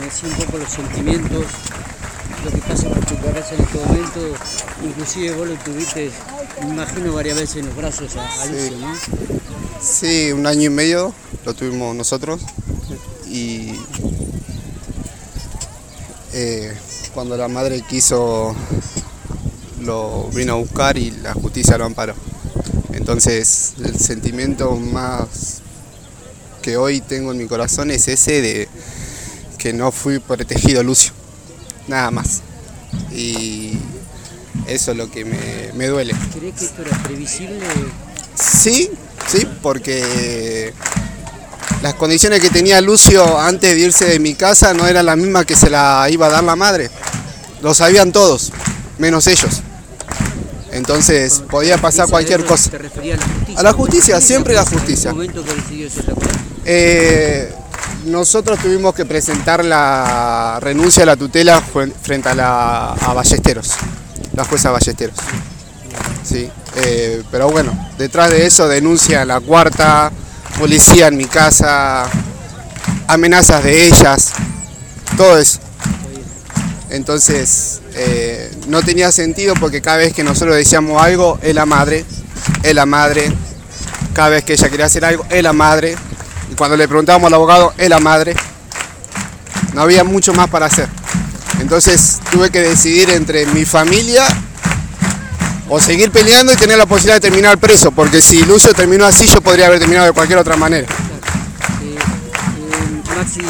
decía un poco los sentimientos, lo que pasa por tu cabeza en este momento, inclusive vos lo tuviste, me imagino varias veces en los brazos a, a Lucio, ¿no? Sí, un año y medio lo tuvimos nosotros y eh, cuando la madre quiso lo vino a buscar y la justicia lo amparó. Entonces el sentimiento más que hoy tengo en mi corazón es ese de que no fui protegido Lucio, nada más. Y eso es lo que me, me duele. ¿Crees que esto era previsible? Sí, sí, porque las condiciones que tenía Lucio antes de irse de mi casa no eran las mismas que se la iba a dar la madre. Lo sabían todos, menos ellos. Entonces podía pasar cualquier cosa. ¿Te refería a la justicia? A la justicia, ¿Quién siempre la justicia. El momento que decidió eso, ¿te acuerdas? Eh, nosotros tuvimos que presentar la renuncia a la tutela frente a, la, Ballesteros, la jueza Ballesteros. Sí, eh, pero bueno, detrás de eso denuncia la cuarta, policía en mi casa, amenazas de ellas, todo eso. Entonces, eh, no tenía sentido porque cada vez que nosotros decíamos algo, es la madre, es la madre. Cada vez que ella quería hacer algo, es la madre. Y cuando le preguntábamos al abogado, es la madre. No había mucho más para hacer. Entonces tuve que decidir entre mi familia o seguir peleando y tener la posibilidad de terminar preso, porque si Lucio terminó así, yo podría haber terminado de cualquier otra manera. Eh, eh, Maxi,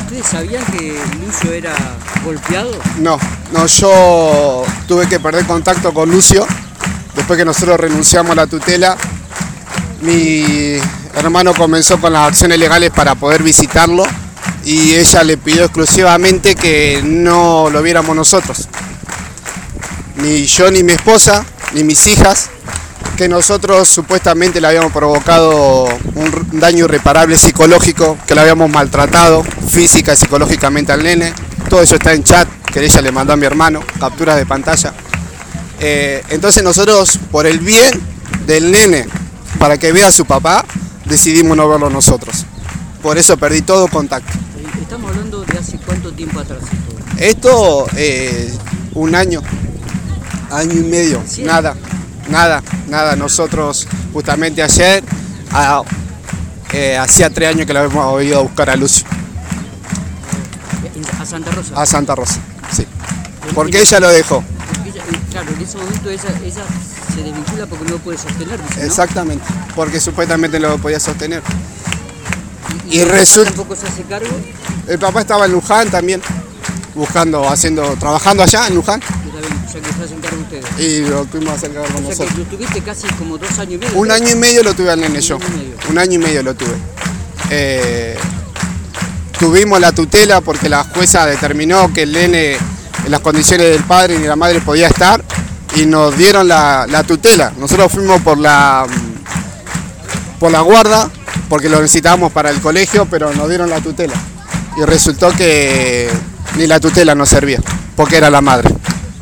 ¿ustedes sabían que Lucio era golpeado? No, no, yo tuve que perder contacto con Lucio después que nosotros renunciamos a la tutela. Mi hermano comenzó con las acciones legales para poder visitarlo y ella le pidió exclusivamente que no lo viéramos nosotros. Ni yo ni mi esposa, ni mis hijas, que nosotros supuestamente le habíamos provocado un daño irreparable psicológico, que le habíamos maltratado física y psicológicamente al nene. Todo eso está en chat, que ella le mandó a mi hermano, capturas de pantalla. Eh, entonces nosotros, por el bien del nene, para que vea a su papá, decidimos no verlo nosotros. Por eso perdí todo contacto. Estamos hablando de hace cuánto tiempo atrás esto. Eh, un año, año y medio, Sí. nada, nada, nada. Nosotros justamente ayer, ah, eh, hacía tres años que la habíamos ido a buscar a Lucio, A Santa Rosa. a Santa Rosa, sí. Porque ella lo dejó, Porque ella- claro, en ese momento ella, ella se desvincula porque no puede sostener, exactamente, porque supuestamente lo podía sostener. Y, resulta- tampoco se hace cargo, El papá estaba en Luján también, buscando, haciendo, trabajando allá en Luján, ya que se hacen cargo ustedes. y lo tuvimos que hacer cargo O que nosotros. lo tuviste casi como dos años y medio. Un año y medio lo tuve al nene yo. Un año y medio. Un año y medio lo tuve. Eh, tuvimos la tutela porque la jueza determinó que el nene en las condiciones del padre ni la madre podía estar y nos dieron la, la tutela. Nosotros fuimos por la por la guarda porque lo necesitábamos para el colegio, pero nos dieron la tutela. Y resultó que ni la tutela nos servía, porque era la madre.